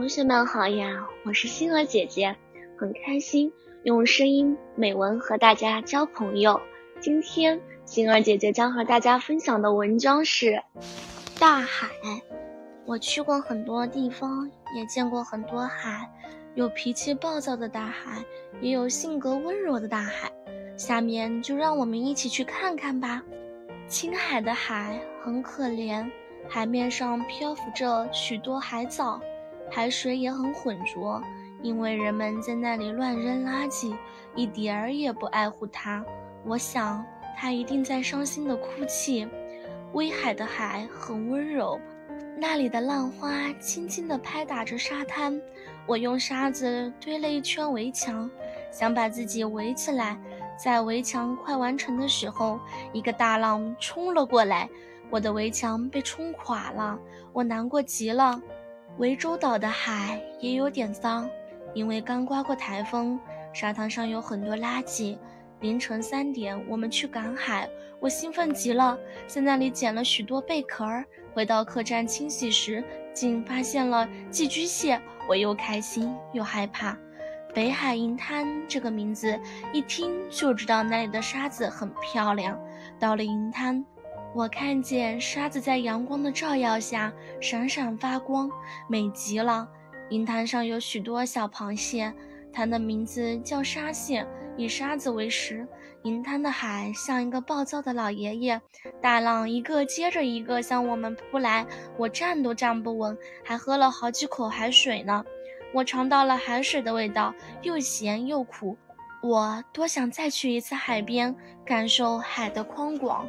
同学们好呀，我是星儿姐姐，很开心用声音美文和大家交朋友。今天星儿姐姐将和大家分享的文章是《大海》。我去过很多地方，也见过很多海，有脾气暴躁的大海，也有性格温柔的大海。下面就让我们一起去看看吧。青海的海很可怜，海面上漂浮着许多海藻。海水也很浑浊，因为人们在那里乱扔垃圾，一点儿也不爱护它。我想，它一定在伤心地哭泣。威海的海很温柔，那里的浪花轻轻地拍打着沙滩。我用沙子堆了一圈围墙，想把自己围起来。在围墙快完成的时候，一个大浪冲了过来，我的围墙被冲垮了。我难过极了。涠洲岛的海也有点脏，因为刚刮过台风，沙滩上有很多垃圾。凌晨三点，我们去赶海，我兴奋极了，在那里捡了许多贝壳儿。回到客栈清洗时，竟发现了寄居蟹，我又开心又害怕。北海银滩这个名字一听就知道那里的沙子很漂亮。到了银滩。我看见沙子在阳光的照耀下闪闪发光，美极了。银滩上有许多小螃蟹，它的名字叫沙蟹，以沙子为食。银滩的海像一个暴躁的老爷爷，大浪一个接着一个向我们扑来，我站都站不稳，还喝了好几口海水呢。我尝到了海水的味道，又咸又苦。我多想再去一次海边，感受海的宽广。